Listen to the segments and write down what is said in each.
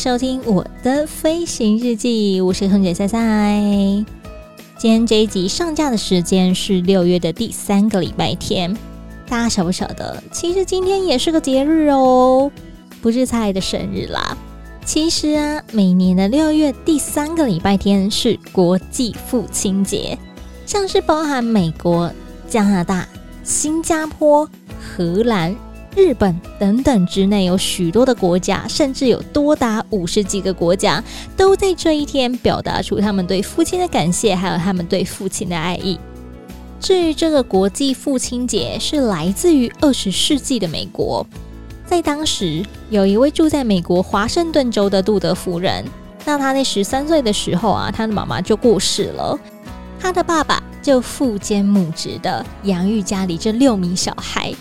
收听我的飞行日记，我是空姐赛赛。今天这一集上架的时间是六月的第三个礼拜天，大家晓不晓得？其实今天也是个节日哦，不是菜的生日啦。其实啊，每年的六月第三个礼拜天是国际父亲节，像是包含美国、加拿大、新加坡、荷兰。日本等等之内有许多的国家，甚至有多达五十几个国家，都在这一天表达出他们对父亲的感谢，还有他们对父亲的爱意。至于这个国际父亲节，是来自于二十世纪的美国，在当时有一位住在美国华盛顿州的杜德夫人，那她在十三岁的时候啊，她的妈妈就过世了，她的爸爸就父兼母职的养育家里这六名小孩。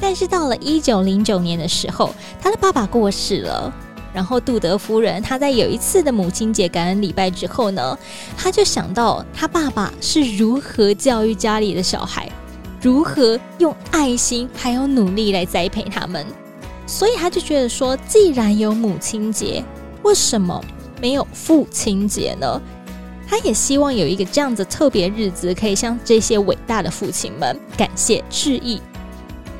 但是到了一九零九年的时候，他的爸爸过世了。然后杜德夫人她在有一次的母亲节感恩礼拜之后呢，她就想到他爸爸是如何教育家里的小孩，如何用爱心还有努力来栽培他们。所以他就觉得说，既然有母亲节，为什么没有父亲节呢？他也希望有一个这样子特别日子，可以向这些伟大的父亲们感谢致意。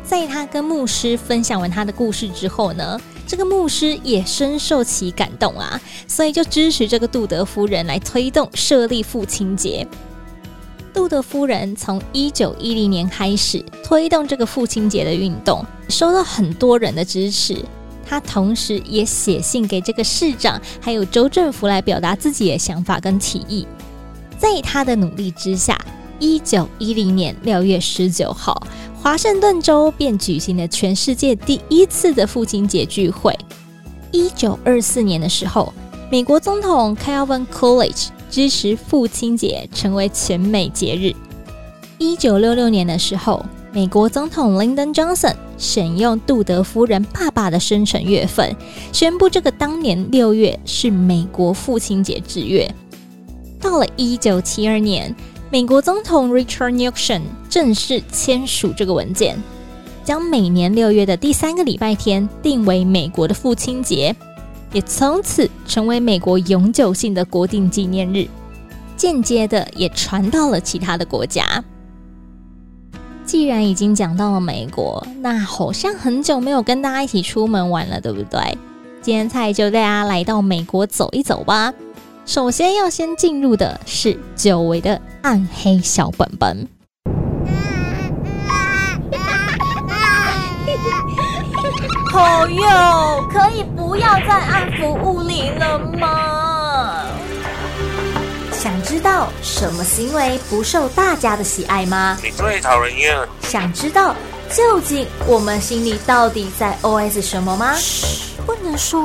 在他跟牧师分享完他的故事之后呢，这个牧师也深受其感动啊，所以就支持这个杜德夫人来推动设立父亲节。杜德夫人从一九一零年开始推动这个父亲节的运动，收到很多人的支持。他同时也写信给这个市长还有州政府来表达自己的想法跟提议。在他的努力之下，一九一零年六月十九号。华盛顿州便举行了全世界第一次的父亲节聚会。一九二四年的时候，美国总统 Calvin Coolidge 支持父亲节成为全美节日。一九六六年的时候，美国总统 Lyndon Johnson 选用杜德夫人爸爸的生辰月份，宣布这个当年六月是美国父亲节之月。到了一九七二年。美国总统 Richard Nixon 正式签署这个文件，将每年六月的第三个礼拜天定为美国的父亲节，也从此成为美国永久性的国定纪念日。间接的也传到了其他的国家。既然已经讲到了美国，那好像很久没有跟大家一起出门玩了，对不对？今天菜就带大家来到美国走一走吧。首先要先进入的是久违的暗黑小本本。朋友，可以不要再暗服物灵了吗？想知道什么行为不受大家的喜爱吗？你最讨人厌。想知道究竟我们心里到底在 OS 什么吗？不能说。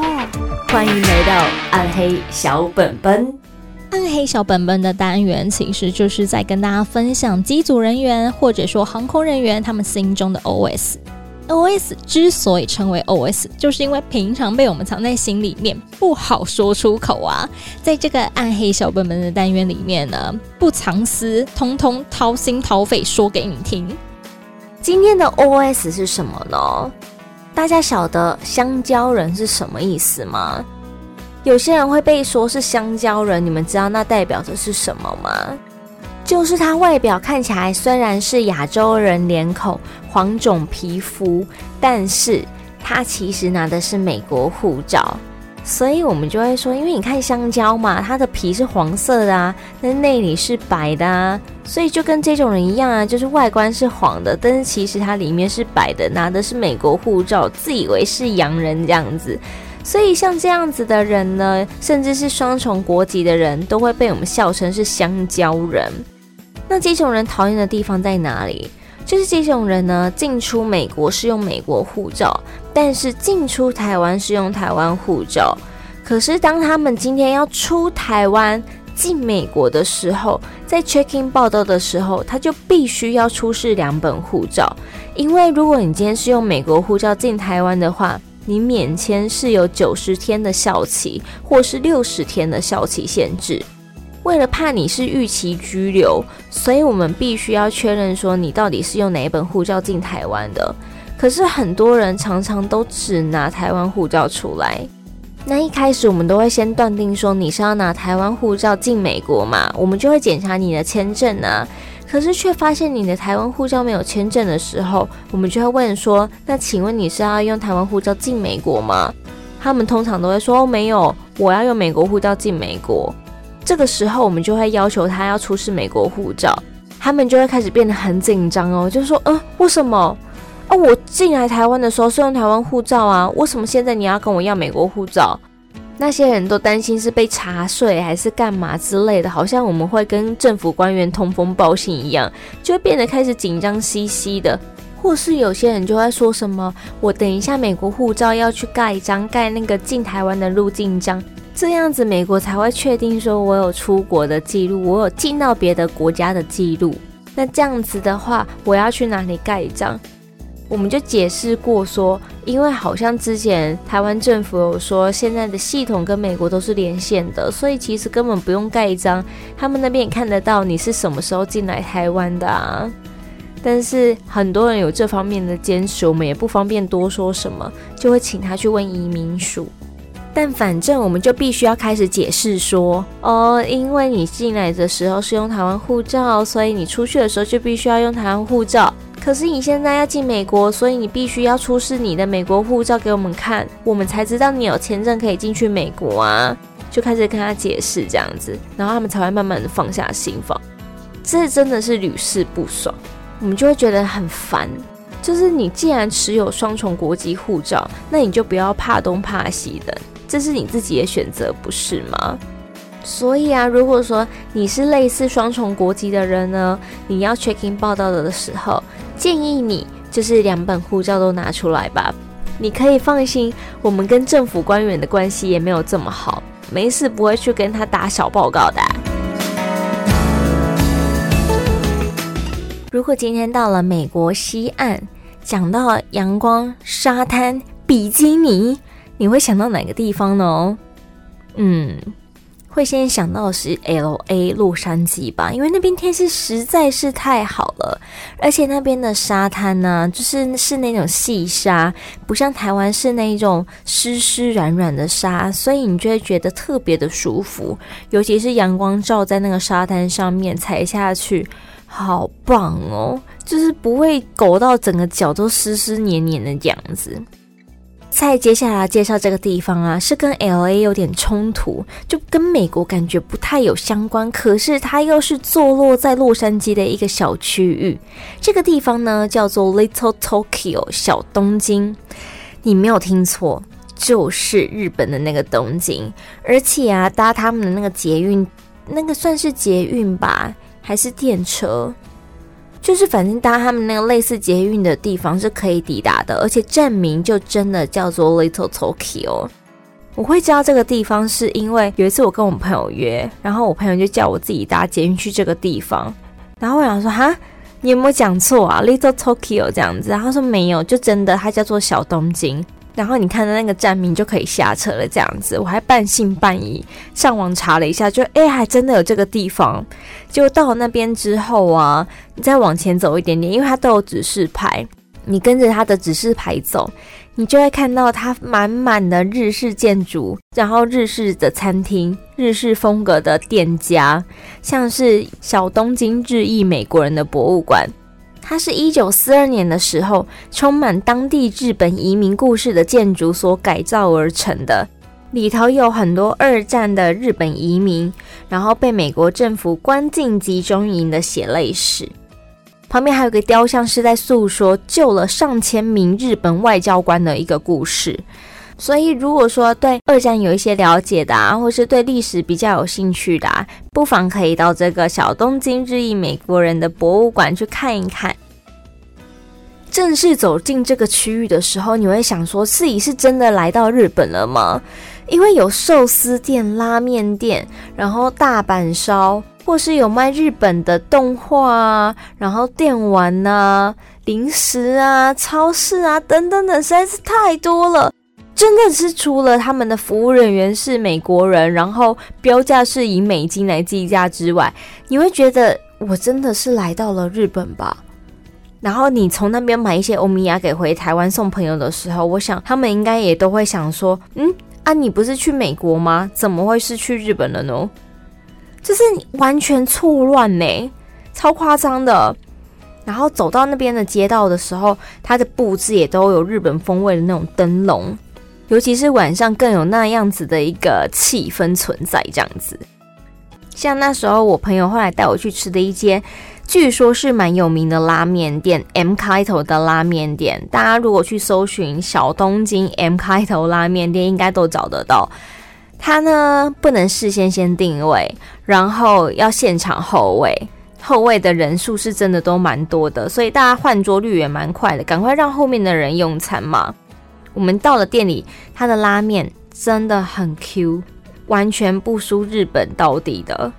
欢迎来到暗黑小本本。暗黑小本本的单元，其实就是在跟大家分享机组人员或者说航空人员他们心中的 OS。OS 之所以称为 OS，就是因为平常被我们藏在心里面，不好说出口啊。在这个暗黑小本本的单元里面呢，不藏私，通通掏心掏肺说给你听。今天的 OS 是什么呢？大家晓得香蕉人是什么意思吗？有些人会被说是香蕉人，你们知道那代表的是什么吗？就是他外表看起来虽然是亚洲人脸孔、黄种皮肤，但是他其实拿的是美国护照。所以我们就会说，因为你看香蕉嘛，它的皮是黄色的啊，但内里是白的啊，所以就跟这种人一样啊，就是外观是黄的，但是其实它里面是白的，拿的是美国护照，自以为是洋人这样子。所以像这样子的人呢，甚至是双重国籍的人都会被我们笑称是香蕉人。那这种人讨厌的地方在哪里？就是这种人呢，进出美国是用美国护照，但是进出台湾是用台湾护照。可是当他们今天要出台湾进美国的时候，在 check in 报到的时候，他就必须要出示两本护照，因为如果你今天是用美国护照进台湾的话，你免签是有九十天的效期，或是六十天的效期限制。为了怕你是逾期居留，所以我们必须要确认说你到底是用哪一本护照进台湾的。可是很多人常常都只拿台湾护照出来。那一开始我们都会先断定说你是要拿台湾护照进美国嘛，我们就会检查你的签证啊。可是却发现你的台湾护照没有签证的时候，我们就会问说：那请问你是要用台湾护照进美国吗？他们通常都会说：哦，没有，我要用美国护照进美国。这个时候，我们就会要求他要出示美国护照，他们就会开始变得很紧张哦，就说，嗯，为什么？哦，我进来台湾的时候是用台湾护照啊，为什么现在你要跟我要美国护照？那些人都担心是被查税还是干嘛之类的，好像我们会跟政府官员通风报信一样，就会变得开始紧张兮兮的，或是有些人就会说什么，我等一下美国护照要去盖章，盖那个进台湾的入境章。这样子，美国才会确定说我有出国的记录，我有进到别的国家的记录。那这样子的话，我要去哪里盖章？我们就解释过说，因为好像之前台湾政府有说，现在的系统跟美国都是连线的，所以其实根本不用盖章，他们那边也看得到你是什么时候进来台湾的啊。但是很多人有这方面的坚持，我们也不方便多说什么，就会请他去问移民署。但反正我们就必须要开始解释说，哦，因为你进来的时候是用台湾护照，所以你出去的时候就必须要用台湾护照。可是你现在要进美国，所以你必须要出示你的美国护照给我们看，我们才知道你有签证可以进去美国啊。就开始跟他解释这样子，然后他们才会慢慢的放下心防。这真的是屡试不爽，我们就会觉得很烦。就是你既然持有双重国籍护照，那你就不要怕东怕西的。这是你自己的选择，不是吗？所以啊，如果说你是类似双重国籍的人呢，你要 checking 报道的时候，建议你就是两本护照都拿出来吧。你可以放心，我们跟政府官员的关系也没有这么好，没事不会去跟他打小报告的。如果今天到了美国西岸，讲到阳光、沙滩、比基尼。你会想到哪个地方呢？嗯，会先想到的是 LA 洛杉矶吧，因为那边天气实在是太好了，而且那边的沙滩呢，就是是那种细沙，不像台湾是那种湿湿软软的沙，所以你就会觉得特别的舒服，尤其是阳光照在那个沙滩上面，踩下去好棒哦，就是不会狗到整个脚都湿湿黏黏的样子。再接下来介绍这个地方啊，是跟 LA 有点冲突，就跟美国感觉不太有相关，可是它又是坐落在洛杉矶的一个小区域。这个地方呢叫做 Little Tokyo 小东京，你没有听错，就是日本的那个东京。而且啊，搭他们的那个捷运，那个算是捷运吧，还是电车？就是反正搭他们那个类似捷运的地方是可以抵达的，而且站名就真的叫做 Little Tokyo。我会知道这个地方是因为有一次我跟我朋友约，然后我朋友就叫我自己搭捷运去这个地方，然后我想说哈，你有没有讲错啊？Little Tokyo 这样子，然后他说没有，就真的它叫做小东京。然后你看到那个站名就可以下车了，这样子，我还半信半疑，上网查了一下，就哎，还真的有这个地方。结果到那边之后啊，你再往前走一点点，因为它都有指示牌，你跟着它的指示牌走，你就会看到它满满的日式建筑，然后日式的餐厅，日式风格的店家，像是小东京日裔美国人的博物馆。它是一九四二年的时候，充满当地日本移民故事的建筑所改造而成的，里头有很多二战的日本移民，然后被美国政府关进集中营的血泪史。旁边还有个雕像，是在诉说救了上千名日本外交官的一个故事。所以，如果说对二战有一些了解的啊，或是对历史比较有兴趣的啊，不妨可以到这个小东京日裔美国人的博物馆去看一看。正式走进这个区域的时候，你会想说自己是真的来到日本了吗？因为有寿司店、拉面店，然后大阪烧，或是有卖日本的动画啊，然后电玩呐、啊、零食啊、超市啊等等等，实在是太多了。真的是除了他们的服务人员是美国人，然后标价是以美金来计价之外，你会觉得我真的是来到了日本吧？然后你从那边买一些欧米亚给回台湾送朋友的时候，我想他们应该也都会想说，嗯。啊，你不是去美国吗？怎么会是去日本了呢？就是完全错乱呢，超夸张的。然后走到那边的街道的时候，它的布置也都有日本风味的那种灯笼，尤其是晚上更有那样子的一个气氛存在。这样子，像那时候我朋友后来带我去吃的一间。据说是蛮有名的拉面店，M 开头的拉面店，大家如果去搜寻小东京 M 开头拉面店，应该都找得到。它呢不能事先先定位，然后要现场候位，候位的人数是真的都蛮多的，所以大家换桌率也蛮快的，赶快让后面的人用餐嘛。我们到了店里，它的拉面真的很 Q，完全不输日本到底的。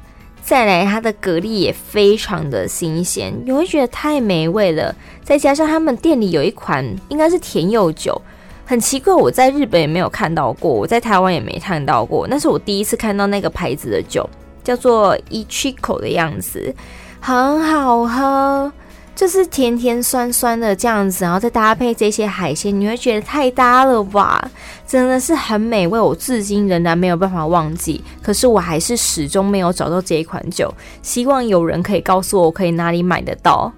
再来，它的蛤蜊也非常的新鲜，你会觉得太美味了。再加上他们店里有一款应该是甜柚酒，很奇怪，我在日本也没有看到过，我在台湾也没看到过，那是我第一次看到那个牌子的酒，叫做 Ichiko 的样子，很好喝。就是甜甜酸酸的这样子，然后再搭配这些海鲜，你会觉得太搭了吧？真的是很美味，我至今仍然没有办法忘记。可是我还是始终没有找到这一款酒，希望有人可以告诉我可以哪里买得到。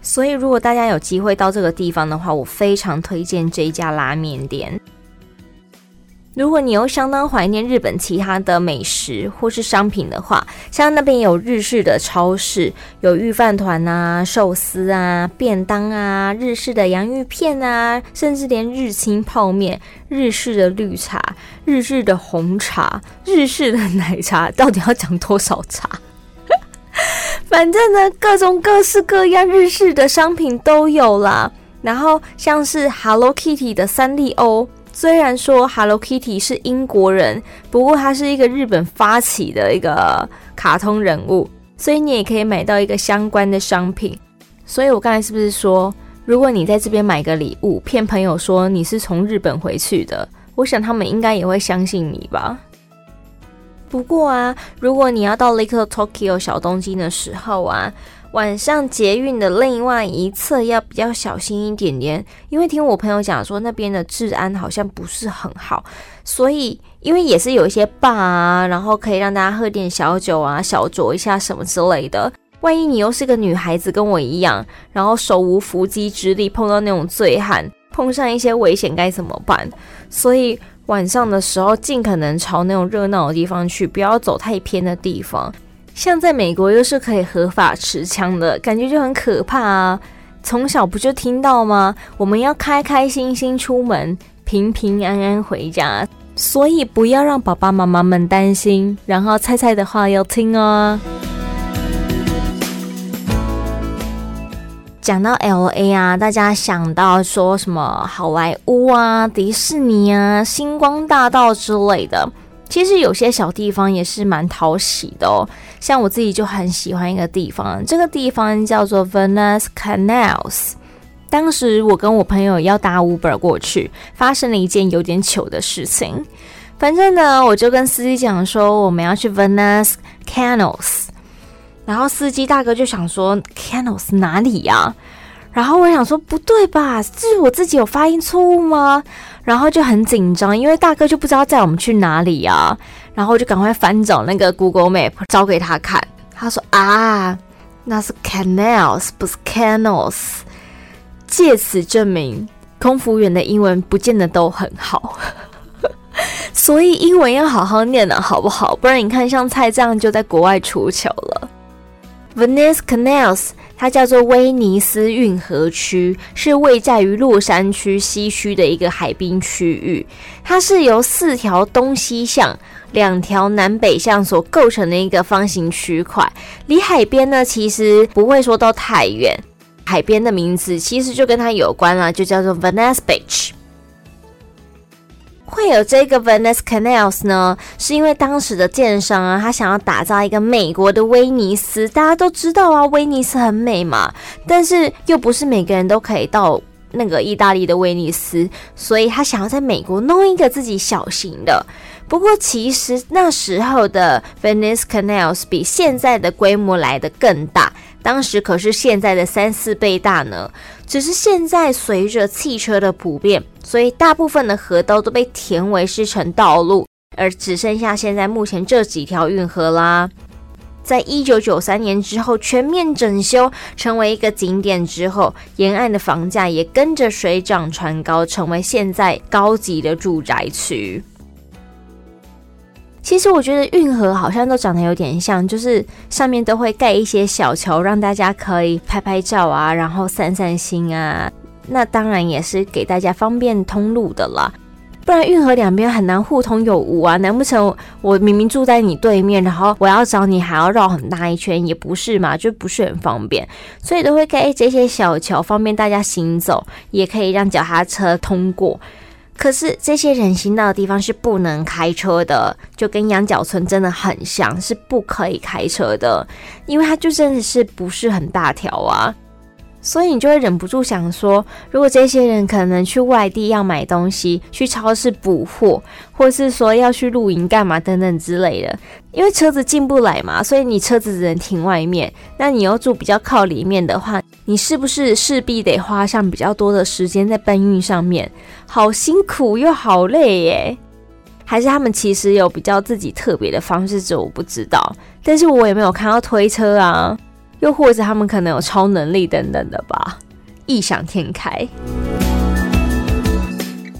所以如果大家有机会到这个地方的话，我非常推荐这一家拉面店。如果你又相当怀念日本其他的美食或是商品的话，像那边有日式的超市，有御饭团啊、寿司啊、便当啊、日式的洋芋片啊，甚至连日清泡面、日式的绿茶、日式的红茶、日式的奶茶，到底要讲多少茶？反正呢，各种各式各样日式的商品都有啦。然后像是 Hello Kitty 的三丽鸥。虽然说 Hello Kitty 是英国人，不过它是一个日本发起的一个卡通人物，所以你也可以买到一个相关的商品。所以我刚才是不是说，如果你在这边买个礼物，骗朋友说你是从日本回去的，我想他们应该也会相信你吧？不过啊，如果你要到 Little Tokyo 小东京的时候啊。晚上捷运的另外一侧要比较小心一点点，因为听我朋友讲说那边的治安好像不是很好，所以因为也是有一些坝啊，然后可以让大家喝点小酒啊，小酌一下什么之类的。万一你又是个女孩子，跟我一样，然后手无缚鸡之力，碰到那种醉汉，碰上一些危险该怎么办？所以晚上的时候尽可能朝那种热闹的地方去，不要走太偏的地方。像在美国又是可以合法持枪的感觉就很可怕啊！从小不就听到吗？我们要开开心心出门，平平安安回家。所以不要让爸爸妈妈们担心。然后菜菜的话要听哦。讲到 LA 啊，大家想到说什么好莱坞啊、迪士尼啊、星光大道之类的。其实有些小地方也是蛮讨喜的哦，像我自己就很喜欢一个地方，这个地方叫做 Venice Canals。当时我跟我朋友要搭 Uber 过去，发生了一件有点糗的事情。反正呢，我就跟司机讲说我们要去 Venice Canals，然后司机大哥就想说 Canals 哪里呀？然后我想说不对吧，是我自己有发音错误吗？然后就很紧张，因为大哥就不知道载我们去哪里啊，然后就赶快翻找那个 Google Map 找给他看。他说啊，那是 canals 不是 canals，借此证明空服员的英文不见得都很好，所以英文要好好念了，好不好？不然你看像菜这样就在国外出糗了。Venice Canals。它叫做威尼斯运河区，是位在于洛杉矶西区的一个海滨区域。它是由四条东西向、两条南北向所构成的一个方形区块。离海边呢，其实不会说到太远，海边的名字其实就跟它有关了，就叫做 Venice Beach。会有这个 Venice Canals 呢，是因为当时的建商啊，他想要打造一个美国的威尼斯。大家都知道啊，威尼斯很美嘛，但是又不是每个人都可以到那个意大利的威尼斯，所以他想要在美国弄一个自己小型的。不过其实那时候的 Venice Canals 比现在的规模来得更大。当时可是现在的三四倍大呢，只是现在随着汽车的普遍，所以大部分的河道都被填为是成道路，而只剩下现在目前这几条运河啦。在一九九三年之后全面整修，成为一个景点之后，沿岸的房价也跟着水涨船高，成为现在高级的住宅区。其实我觉得运河好像都长得有点像，就是上面都会盖一些小桥，让大家可以拍拍照啊，然后散散心啊。那当然也是给大家方便通路的啦，不然运河两边很难互通有无啊。难不成我明明住在你对面，然后我要找你还要绕很大一圈，也不是嘛，就不是很方便。所以都会盖这些小桥，方便大家行走，也可以让脚踏车通过。可是这些人行道的地方是不能开车的，就跟羊角村真的很像，是不可以开车的，因为它就真的是不是很大条啊。所以你就会忍不住想说，如果这些人可能去外地要买东西，去超市补货，或是说要去露营干嘛等等之类的，因为车子进不来嘛，所以你车子只能停外面。那你要住比较靠里面的话，你是不是势必得花上比较多的时间在搬运上面？好辛苦又好累耶！还是他们其实有比较自己特别的方式，这我不知道，但是我也没有看到推车啊。又或者他们可能有超能力等等的吧，异想天开。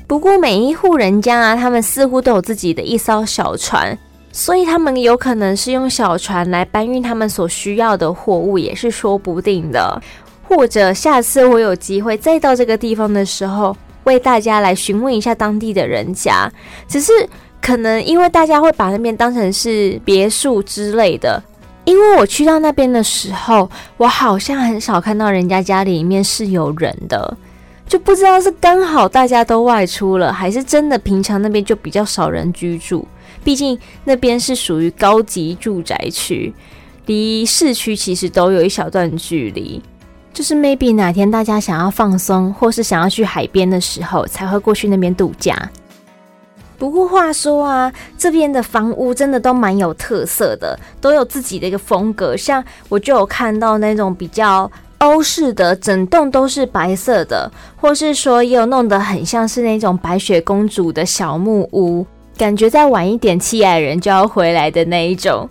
不过每一户人家啊，他们似乎都有自己的一艘小船，所以他们有可能是用小船来搬运他们所需要的货物，也是说不定的。或者下次我有机会再到这个地方的时候，为大家来询问一下当地的人家。只是可能因为大家会把那边当成是别墅之类的。因为我去到那边的时候，我好像很少看到人家家里面是有人的，就不知道是刚好大家都外出了，还是真的平常那边就比较少人居住。毕竟那边是属于高级住宅区，离市区其实都有一小段距离。就是 maybe 哪天大家想要放松，或是想要去海边的时候，才会过去那边度假。不过话说啊，这边的房屋真的都蛮有特色的，都有自己的一个风格。像我就有看到那种比较欧式的，整栋都是白色的，或是说也有弄得很像是那种白雪公主的小木屋，感觉再晚一点，七矮人就要回来的那一种。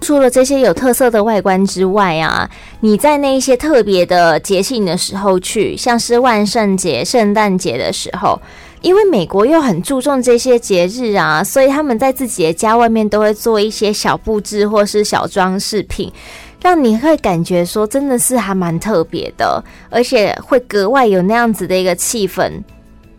除了这些有特色的外观之外啊，你在那一些特别的节庆的时候去，像是万圣节、圣诞节的时候。因为美国又很注重这些节日啊，所以他们在自己的家外面都会做一些小布置或是小装饰品，让你会感觉说真的是还蛮特别的，而且会格外有那样子的一个气氛。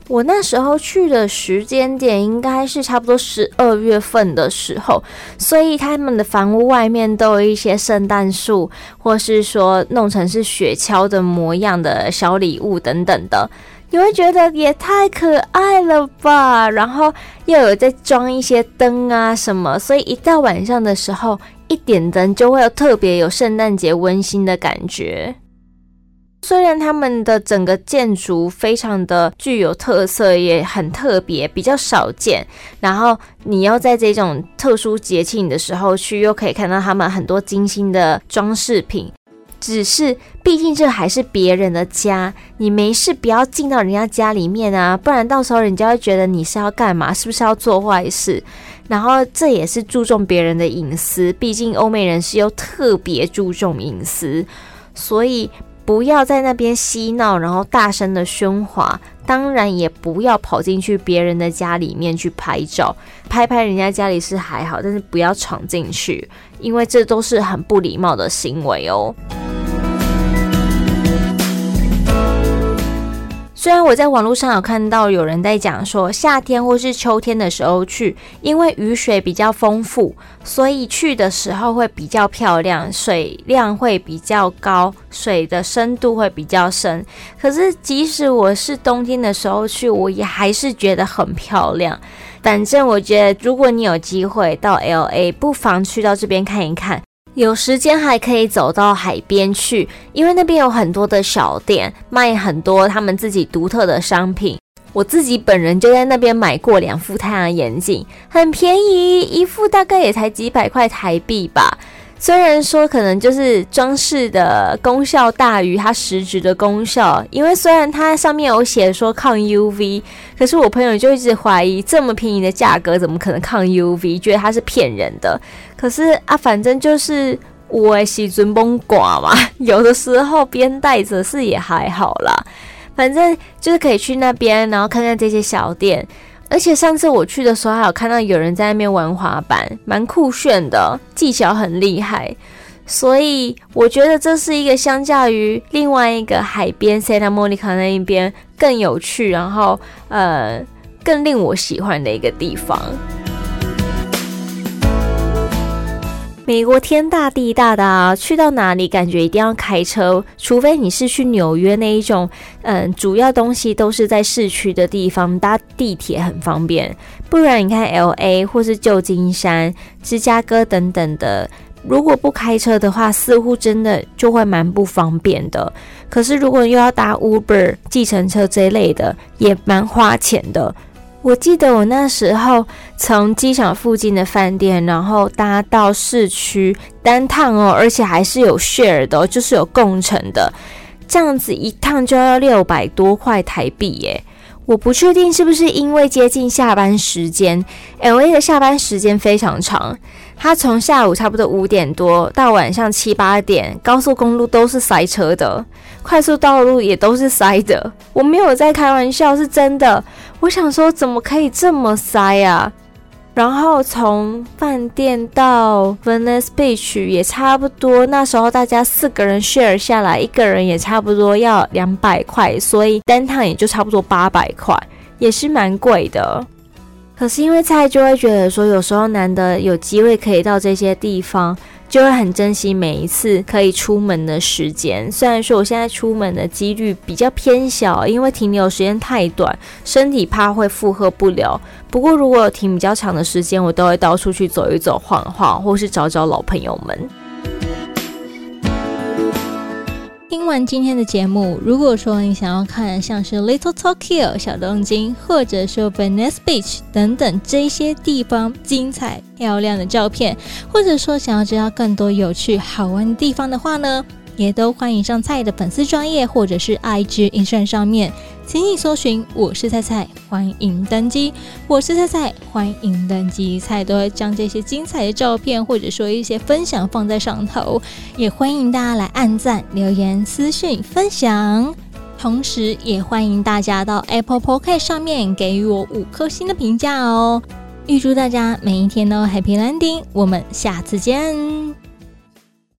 我那时候去的时间点应该是差不多十二月份的时候，所以他们的房屋外面都有一些圣诞树，或是说弄成是雪橇的模样的小礼物等等的。你会觉得也太可爱了吧，然后又有在装一些灯啊什么，所以一到晚上的时候一点灯就会有特别有圣诞节温馨的感觉。虽然他们的整个建筑非常的具有特色，也很特别，比较少见。然后你要在这种特殊节庆的时候去，又可以看到他们很多精心的装饰品。只是，毕竟这还是别人的家，你没事不要进到人家家里面啊，不然到时候人家会觉得你是要干嘛，是不是要做坏事？然后这也是注重别人的隐私，毕竟欧美人士又特别注重隐私，所以不要在那边嬉闹，然后大声的喧哗，当然也不要跑进去别人的家里面去拍照，拍拍人家家里是还好，但是不要闯进去，因为这都是很不礼貌的行为哦。虽然我在网络上有看到有人在讲说，夏天或是秋天的时候去，因为雨水比较丰富，所以去的时候会比较漂亮，水量会比较高，水的深度会比较深。可是即使我是冬天的时候去，我也还是觉得很漂亮。反正我觉得，如果你有机会到 LA，不妨去到这边看一看。有时间还可以走到海边去，因为那边有很多的小店，卖很多他们自己独特的商品。我自己本人就在那边买过两副太阳眼镜，很便宜，一副大概也才几百块台币吧。虽然说可能就是装饰的功效大于它实质的功效，因为虽然它上面有写说抗 UV，可是我朋友就一直怀疑这么便宜的价格怎么可能抗 UV，觉得它是骗人的。可是啊，反正就是我是尊崩寡嘛，有的时候边戴着是也还好啦。反正就是可以去那边，然后看看这些小店。而且上次我去的时候，还有看到有人在那边玩滑板，蛮酷炫的，技巧很厉害。所以我觉得这是一个相较于另外一个海边 Santa Monica 那一边更有趣，然后呃更令我喜欢的一个地方。美国天大地大的啊，去到哪里感觉一定要开车，除非你是去纽约那一种，嗯，主要东西都是在市区的地方，搭地铁很方便。不然你看 LA 或是旧金山、芝加哥等等的，如果不开车的话，似乎真的就会蛮不方便的。可是如果又要搭 Uber、计程车这一类的，也蛮花钱的。我记得我那时候从机场附近的饭店，然后搭到市区单趟哦，而且还是有 share 的，就是有共乘的，这样子一趟就要六百多块台币耶。我不确定是不是因为接近下班时间，LA 的下班时间非常长。他从下午差不多五点多到晚上七八点，高速公路都是塞车的，快速道路也都是塞的。我没有在开玩笑，是真的。我想说，怎么可以这么塞啊？然后从饭店到 Venice Beach 也差不多，那时候大家四个人 share 下来，一个人也差不多要两百块，所以单趟也就差不多八百块，也是蛮贵的。可是因为菜就会觉得说，有时候难得有机会可以到这些地方，就会很珍惜每一次可以出门的时间。虽然说我现在出门的几率比较偏小，因为停留时间太短，身体怕会负荷不了。不过如果停比较长的时间，我都会到处去走一走、晃一晃，或是找找老朋友们。听完今天的节目，如果说你想要看像是 Little Tokyo 小东京，或者说 Venice Beach 等等这些地方精彩漂亮的照片，或者说想要知道更多有趣好玩的地方的话呢，也都欢迎上菜的粉丝专业或者是 IG 印刷上面，请你搜寻我是菜菜，欢迎登机。我是菜菜，欢迎登机。菜都会将这些精彩的照片或者说一些分享放在上头，也欢迎大家来按赞、留言、私讯分享。同时，也欢迎大家到 Apple Podcast 上面给予我五颗星的评价哦。预祝大家每一天都 Happy Landing，我们下次见。